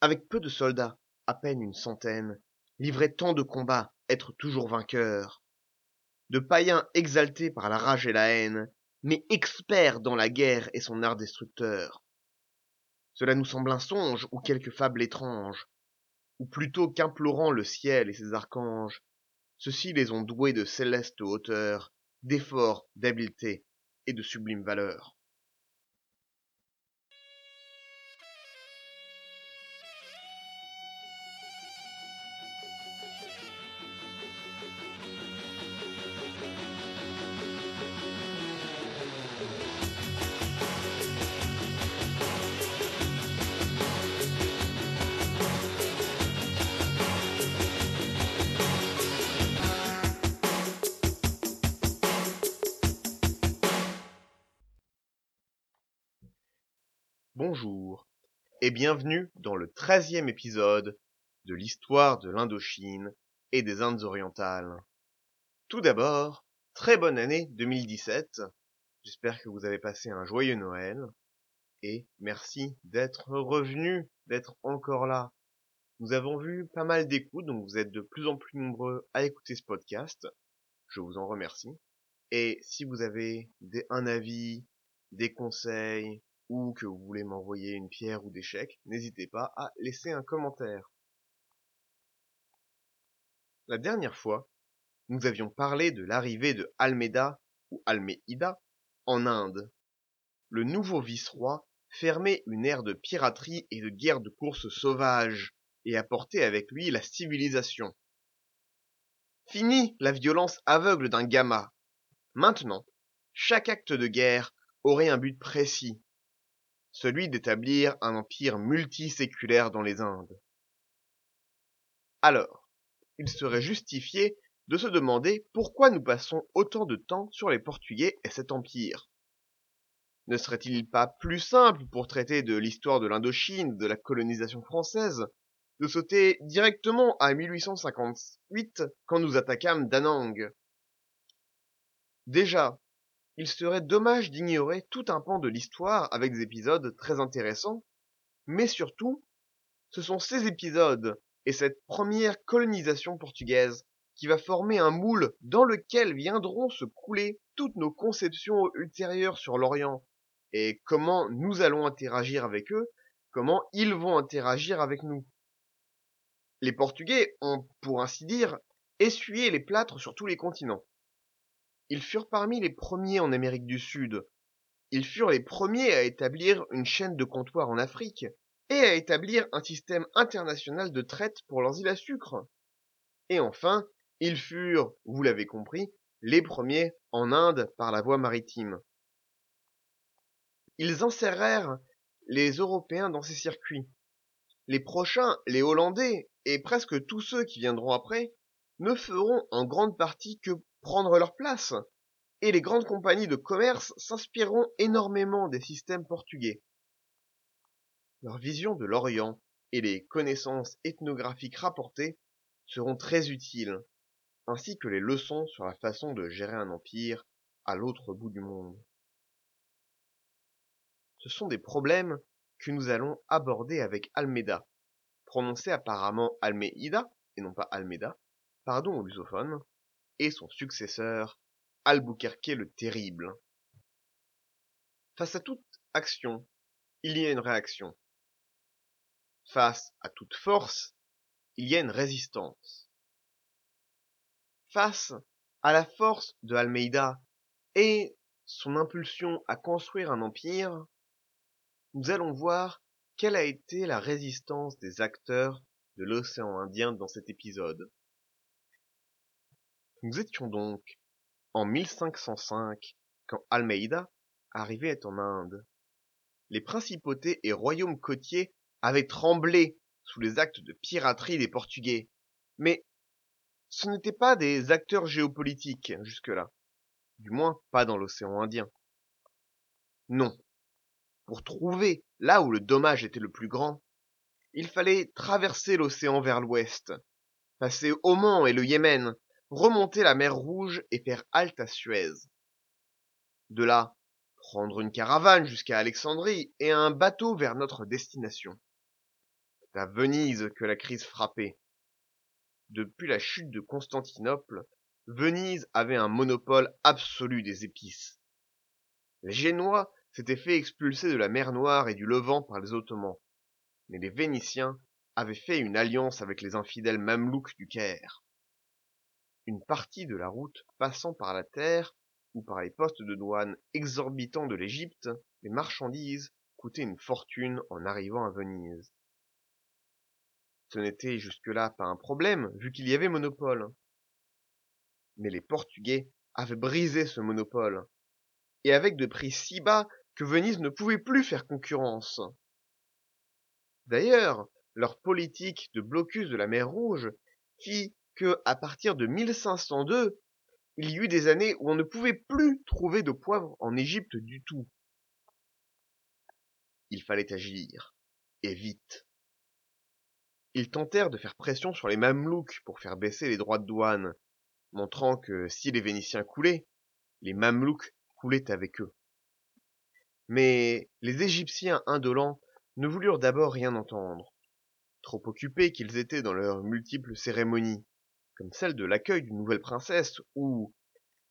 avec peu de soldats, à peine une centaine, livrer tant de combats, être toujours vainqueur. De païens exaltés par la rage et la haine, mais experts dans la guerre et son art destructeur. Cela nous semble un songe ou quelque fable étrange, ou plutôt qu'implorant le ciel et ses archanges, ceux-ci les ont doués de céleste hauteur, d'effort, d'habileté et de sublime valeur. Bonjour et bienvenue dans le treizième épisode de l'histoire de l'Indochine et des Indes orientales. Tout d'abord, très bonne année 2017. J'espère que vous avez passé un joyeux Noël et merci d'être revenu, d'être encore là. Nous avons vu pas mal d'écoutes, donc vous êtes de plus en plus nombreux à écouter ce podcast. Je vous en remercie. Et si vous avez des, un avis, des conseils, ou que vous voulez m'envoyer une pierre ou des chèques, n'hésitez pas à laisser un commentaire. La dernière fois, nous avions parlé de l'arrivée de Almeida ou Almeida en Inde. Le nouveau vice-roi fermait une ère de piraterie et de guerre de course sauvage et apportait avec lui la civilisation. Fini la violence aveugle d'un gamma. Maintenant, chaque acte de guerre aurait un but précis, celui d'établir un empire multiséculaire dans les Indes. Alors, il serait justifié de se demander pourquoi nous passons autant de temps sur les Portugais et cet empire. Ne serait-il pas plus simple pour traiter de l'histoire de l'Indochine, de la colonisation française, de sauter directement à 1858 quand nous attaquâmes Danang? Déjà, il serait dommage d'ignorer tout un pan de l'histoire avec des épisodes très intéressants, mais surtout, ce sont ces épisodes et cette première colonisation portugaise qui va former un moule dans lequel viendront se couler toutes nos conceptions ultérieures sur l'Orient et comment nous allons interagir avec eux, comment ils vont interagir avec nous. Les Portugais ont, pour ainsi dire, essuyé les plâtres sur tous les continents. Ils furent parmi les premiers en Amérique du Sud. Ils furent les premiers à établir une chaîne de comptoirs en Afrique et à établir un système international de traite pour leurs îles à sucre. Et enfin, ils furent, vous l'avez compris, les premiers en Inde par la voie maritime. Ils insérèrent les Européens dans ces circuits. Les prochains, les Hollandais, et presque tous ceux qui viendront après, ne feront en grande partie que prendre leur place, et les grandes compagnies de commerce s'inspireront énormément des systèmes portugais. Leur vision de l'Orient et les connaissances ethnographiques rapportées seront très utiles, ainsi que les leçons sur la façon de gérer un empire à l'autre bout du monde. Ce sont des problèmes que nous allons aborder avec Almeida, prononcé apparemment Almeida et non pas Almeida, pardon aux lusophones, et son successeur, Albuquerque le Terrible. Face à toute action, il y a une réaction. Face à toute force, il y a une résistance. Face à la force de Almeida et son impulsion à construire un empire, nous allons voir quelle a été la résistance des acteurs de l'océan Indien dans cet épisode. Nous étions donc en 1505 quand Almeida arrivait en Inde. Les principautés et royaumes côtiers avaient tremblé sous les actes de piraterie des Portugais. Mais ce n'étaient pas des acteurs géopolitiques jusque-là. Du moins pas dans l'océan Indien. Non. Pour trouver là où le dommage était le plus grand, il fallait traverser l'océan vers l'ouest, passer Oman et le Yémen, remonter la mer Rouge et faire halte à Suez. De là, prendre une caravane jusqu'à Alexandrie et un bateau vers notre destination. C'est à Venise que la crise frappait. Depuis la chute de Constantinople, Venise avait un monopole absolu des épices. Les Génois s'étaient fait expulser de la mer Noire et du Levant par les Ottomans, mais les Vénitiens avaient fait une alliance avec les infidèles mamelouks du Caire. Une partie de la route passant par la terre ou par les postes de douane exorbitants de l'Égypte, les marchandises coûtaient une fortune en arrivant à Venise. Ce n'était jusque-là pas un problème, vu qu'il y avait monopole. Mais les Portugais avaient brisé ce monopole, et avec de prix si bas que Venise ne pouvait plus faire concurrence. D'ailleurs, leur politique de blocus de la mer Rouge fit que, à partir de 1502, il y eut des années où on ne pouvait plus trouver de poivre en Égypte du tout. Il fallait agir, et vite. Ils tentèrent de faire pression sur les Mamelouks pour faire baisser les droits de douane, montrant que si les Vénitiens coulaient, les Mamelouks coulaient avec eux. Mais les Égyptiens indolents ne voulurent d'abord rien entendre, trop occupés qu'ils étaient dans leurs multiples cérémonies, comme celle de l'accueil d'une nouvelle princesse, où,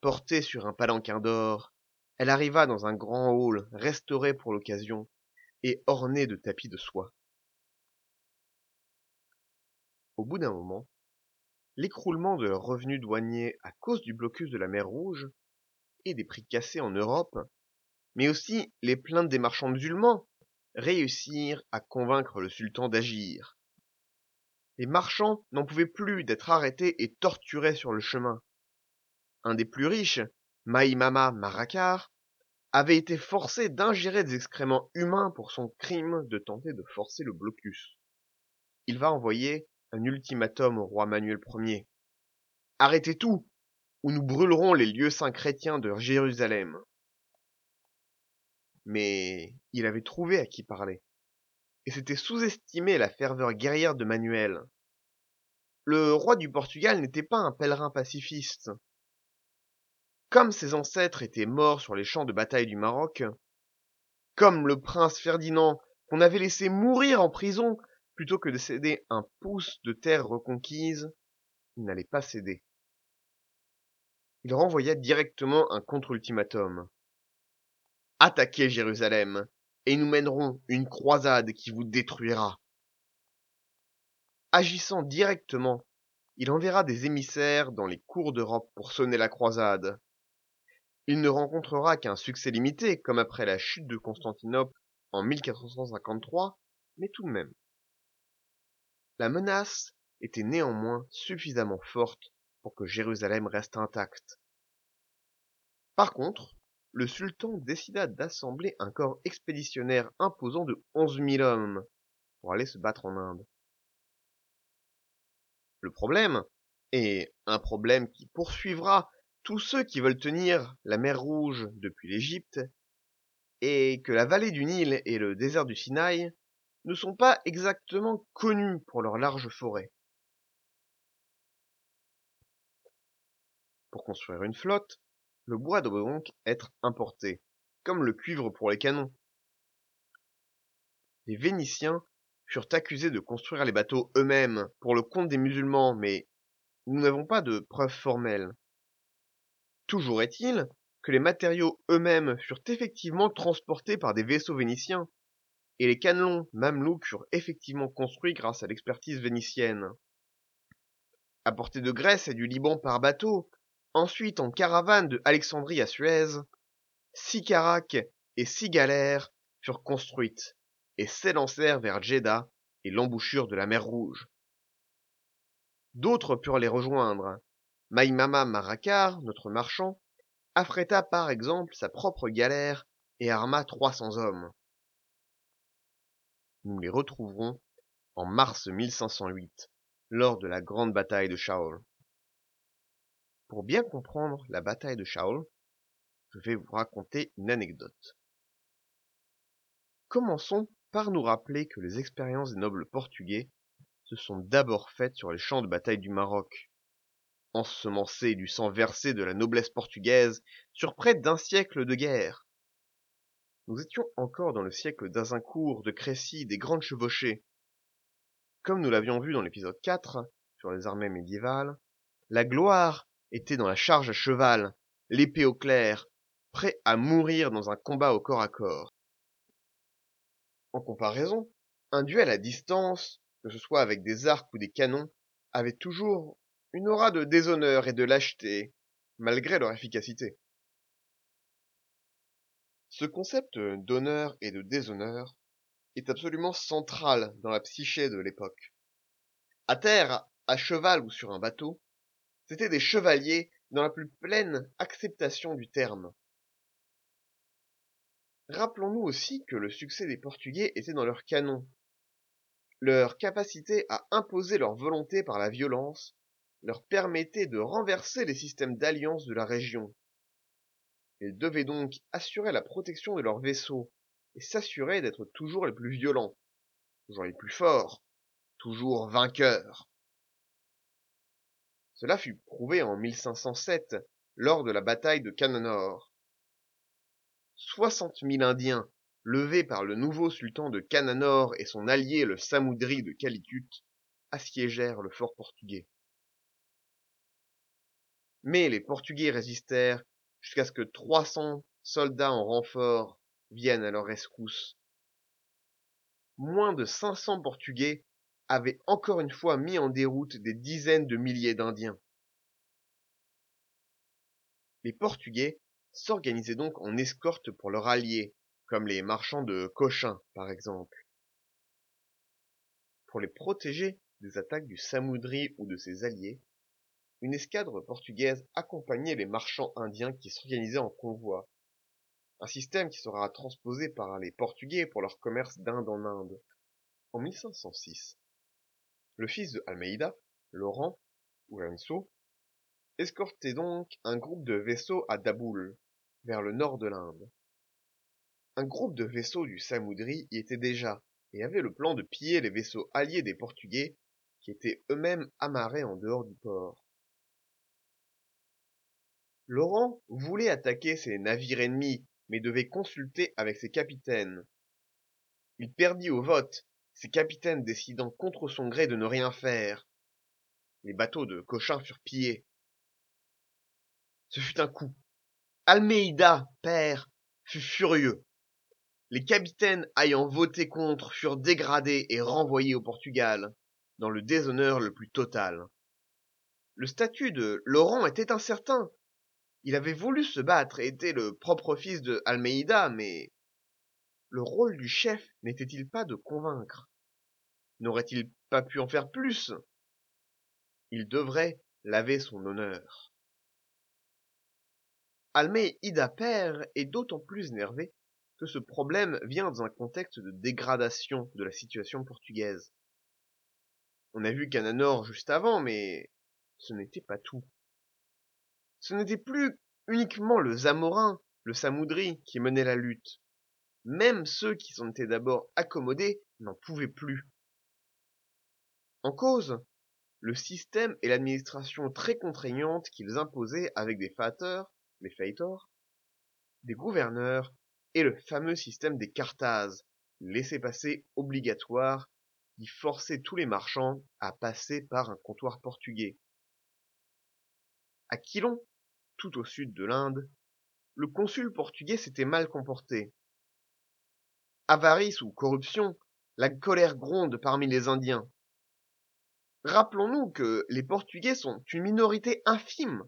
portée sur un palanquin d'or, elle arriva dans un grand hall restauré pour l'occasion et orné de tapis de soie. Au bout d'un moment, l'écroulement de leurs revenus douaniers à cause du blocus de la mer Rouge et des prix cassés en Europe, mais aussi les plaintes des marchands musulmans, réussirent à convaincre le sultan d'agir les marchands n'en pouvaient plus d'être arrêtés et torturés sur le chemin. Un des plus riches, Maïmama Marakar, avait été forcé d'ingérer des excréments humains pour son crime de tenter de forcer le blocus. Il va envoyer un ultimatum au roi Manuel Ier. Arrêtez tout, ou nous brûlerons les lieux saints chrétiens de Jérusalem. Mais il avait trouvé à qui parler et s'était sous-estimé la ferveur guerrière de Manuel. Le roi du Portugal n'était pas un pèlerin pacifiste. Comme ses ancêtres étaient morts sur les champs de bataille du Maroc, comme le prince Ferdinand qu'on avait laissé mourir en prison plutôt que de céder un pouce de terre reconquise, il n'allait pas céder. Il renvoya directement un contre-ultimatum. Attaquez Jérusalem, et nous mènerons une croisade qui vous détruira. Agissant directement, il enverra des émissaires dans les cours d'Europe pour sonner la croisade. Il ne rencontrera qu'un succès limité, comme après la chute de Constantinople en 1453, mais tout de même. La menace était néanmoins suffisamment forte pour que Jérusalem reste intacte. Par contre, le sultan décida d'assembler un corps expéditionnaire imposant de onze mille hommes pour aller se battre en Inde. Le problème, et un problème qui poursuivra tous ceux qui veulent tenir la mer Rouge depuis l'Égypte, est que la vallée du Nil et le désert du Sinaï ne sont pas exactement connus pour leurs larges forêts. Pour construire une flotte, le bois doit donc être importé, comme le cuivre pour les canons. Les Vénitiens furent accusés de construire les bateaux eux-mêmes pour le compte des musulmans, mais nous n'avons pas de preuves formelles. Toujours est-il que les matériaux eux-mêmes furent effectivement transportés par des vaisseaux vénitiens, et les canons mamelouks furent effectivement construits grâce à l'expertise vénitienne. Apportés de Grèce et du Liban par bateau, Ensuite, en caravane de Alexandrie à Suez, six caracs et six galères furent construites et s'élancèrent vers Jeddah et l'embouchure de la mer Rouge. D'autres purent les rejoindre. Maïmama Marakar, notre marchand, affréta par exemple sa propre galère et arma trois cents hommes. Nous les retrouverons en mars 1508, lors de la grande bataille de Shaol. Pour bien comprendre la bataille de Shaol, je vais vous raconter une anecdote. Commençons par nous rappeler que les expériences des nobles portugais se sont d'abord faites sur les champs de bataille du Maroc, ensemencés du sang versé de la noblesse portugaise sur près d'un siècle de guerre. Nous étions encore dans le siècle d'Azincourt, de Crécy, des Grandes Chevauchées. Comme nous l'avions vu dans l'épisode 4, sur les armées médiévales, la gloire était dans la charge à cheval, l'épée au clair, prêt à mourir dans un combat au corps à corps. En comparaison, un duel à distance, que ce soit avec des arcs ou des canons, avait toujours une aura de déshonneur et de lâcheté, malgré leur efficacité. Ce concept d'honneur et de déshonneur est absolument central dans la psyché de l'époque. À terre, à cheval ou sur un bateau, c'étaient des chevaliers dans la plus pleine acceptation du terme. Rappelons-nous aussi que le succès des Portugais était dans leurs canons. Leur capacité à imposer leur volonté par la violence leur permettait de renverser les systèmes d'alliance de la région. Ils devaient donc assurer la protection de leurs vaisseaux et s'assurer d'être toujours les plus violents, toujours les plus forts, toujours vainqueurs. Cela fut prouvé en 1507 lors de la bataille de Cananor. 60 000 Indiens, levés par le nouveau sultan de Cananor et son allié le Samoudri de Calicut, assiégèrent le fort portugais. Mais les Portugais résistèrent jusqu'à ce que 300 soldats en renfort viennent à leur rescousse. Moins de 500 Portugais avaient encore une fois mis en déroute des dizaines de milliers d'Indiens. Les Portugais s'organisaient donc en escorte pour leurs alliés, comme les marchands de Cochin par exemple. Pour les protéger des attaques du Samoudri ou de ses alliés, une escadre portugaise accompagnait les marchands indiens qui s'organisaient en convoi. Un système qui sera transposé par les Portugais pour leur commerce d'Inde en Inde. En 1506, le fils de Almeida, Laurent, ou escortait donc un groupe de vaisseaux à Daboul, vers le nord de l'Inde. Un groupe de vaisseaux du Samoudri y était déjà, et avait le plan de piller les vaisseaux alliés des Portugais, qui étaient eux-mêmes amarrés en dehors du port. Laurent voulait attaquer ces navires ennemis, mais devait consulter avec ses capitaines. Il perdit au vote, ses capitaines décidant contre son gré de ne rien faire. Les bateaux de Cochin furent pillés. Ce fut un coup. Almeida, père, fut furieux. Les capitaines ayant voté contre furent dégradés et renvoyés au Portugal, dans le déshonneur le plus total. Le statut de Laurent était incertain, il avait voulu se battre et était le propre fils de Almeida, mais le rôle du chef n'était-il pas de convaincre? N'aurait-il pas pu en faire plus? Il devrait laver son honneur. Almeida père est d'autant plus énervé que ce problème vient dans un contexte de dégradation de la situation portugaise. On a vu Cananor juste avant, mais ce n'était pas tout. Ce n'était plus uniquement le Zamorin, le Samoudri qui menait la lutte. Même ceux qui s'en étaient d'abord accommodés n'en pouvaient plus. En cause, le système et l'administration très contraignante qu'ils imposaient avec des fateurs, les faitors, des gouverneurs et le fameux système des cartazes, laissez-passer obligatoires qui forçait tous les marchands à passer par un comptoir portugais. À Quilon, tout au sud de l'Inde, le consul portugais s'était mal comporté. Avarice ou corruption, la colère gronde parmi les Indiens. Rappelons-nous que les Portugais sont une minorité infime.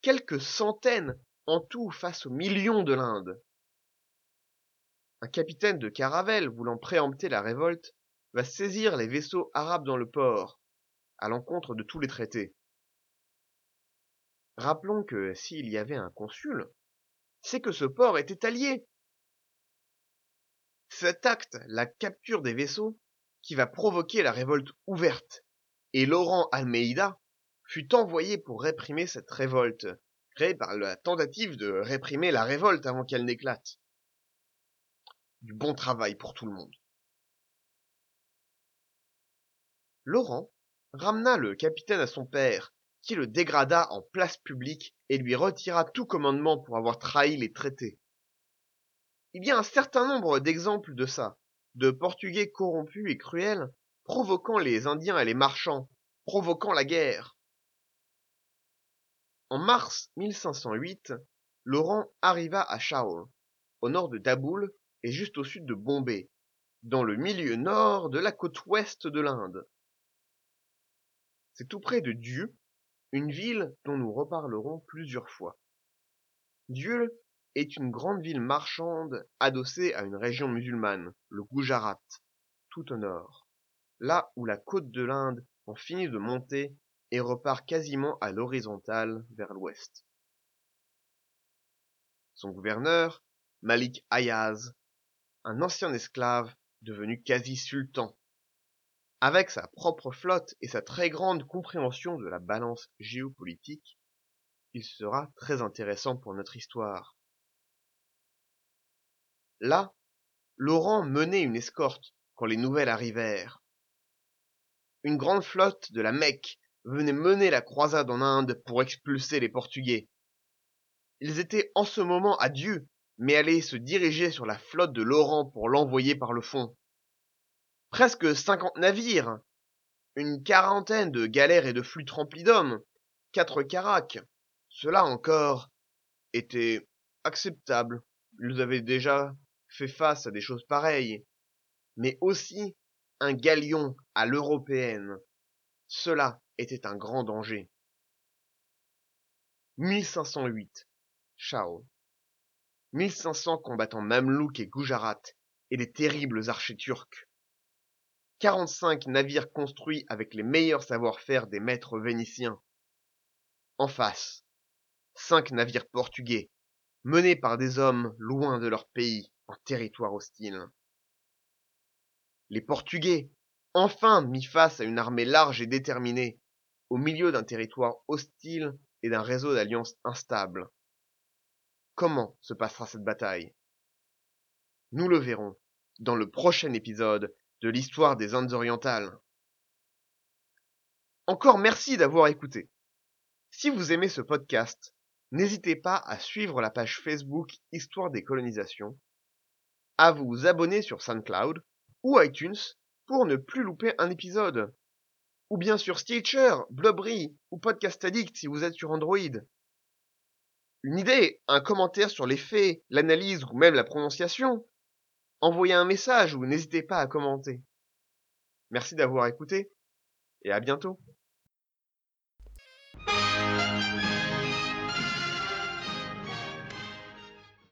Quelques centaines en tout face aux millions de l'Inde. Un capitaine de caravelle voulant préempter la révolte va saisir les vaisseaux arabes dans le port, à l'encontre de tous les traités. Rappelons que s'il y avait un consul, c'est que ce port était allié. Cet acte, la capture des vaisseaux, qui va provoquer la révolte ouverte, et Laurent Almeida fut envoyé pour réprimer cette révolte, créée par la tentative de réprimer la révolte avant qu'elle n'éclate. Du bon travail pour tout le monde. Laurent ramena le capitaine à son père, qui le dégrada en place publique et lui retira tout commandement pour avoir trahi les traités. Il y a un certain nombre d'exemples de ça, de Portugais corrompus et cruels provoquant les Indiens et les marchands, provoquant la guerre. En mars 1508, Laurent arriva à Shaul, au nord de Daboul et juste au sud de Bombay, dans le milieu nord de la côte ouest de l'Inde. C'est tout près de Dieu, une ville dont nous reparlerons plusieurs fois. Dieu est une grande ville marchande adossée à une région musulmane, le Gujarat, tout au nord, là où la côte de l'Inde en finit de monter et repart quasiment à l'horizontale vers l'ouest. Son gouverneur, Malik Ayaz, un ancien esclave devenu quasi sultan. Avec sa propre flotte et sa très grande compréhension de la balance géopolitique, il sera très intéressant pour notre histoire. Là, Laurent menait une escorte quand les nouvelles arrivèrent. Une grande flotte de la Mecque venait mener la croisade en Inde pour expulser les Portugais. Ils étaient en ce moment à Dieu, mais allaient se diriger sur la flotte de Laurent pour l'envoyer par le fond. Presque cinquante navires, une quarantaine de galères et de flûtes remplies d'hommes, quatre caracs. Cela encore était acceptable. Ils avaient déjà fait face à des choses pareilles. Mais aussi un galion à l'européenne. Cela était un grand danger. 1508. Chao. 1500 combattants mamelouks et Gujarat et des terribles archers turcs. 45 navires construits avec les meilleurs savoir-faire des maîtres vénitiens. En face, cinq navires portugais, menés par des hommes loin de leur pays, en territoire hostile. Les Portugais, enfin mis face à une armée large et déterminée, au milieu d'un territoire hostile et d'un réseau d'alliances instables. Comment se passera cette bataille? Nous le verrons dans le prochain épisode de l'histoire des Indes orientales. Encore merci d'avoir écouté. Si vous aimez ce podcast, n'hésitez pas à suivre la page Facebook Histoire des colonisations, à vous abonner sur SoundCloud ou iTunes pour ne plus louper un épisode. Ou bien sur Stitcher, Blubbery ou Podcast Addict si vous êtes sur Android. Une idée, un commentaire sur les faits, l'analyse ou même la prononciation Envoyez un message ou n'hésitez pas à commenter. Merci d'avoir écouté et à bientôt.